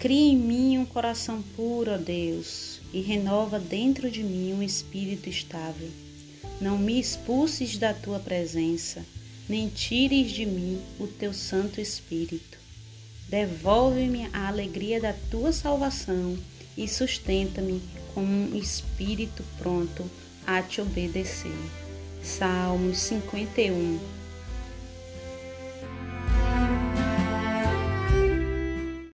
Cria em mim um coração puro, ó Deus, e renova dentro de mim um espírito estável. Não me expulses da tua presença, nem tires de mim o teu Santo Espírito. Devolve-me a alegria da tua salvação e sustenta-me com um espírito pronto a te obedecer. Salmos 51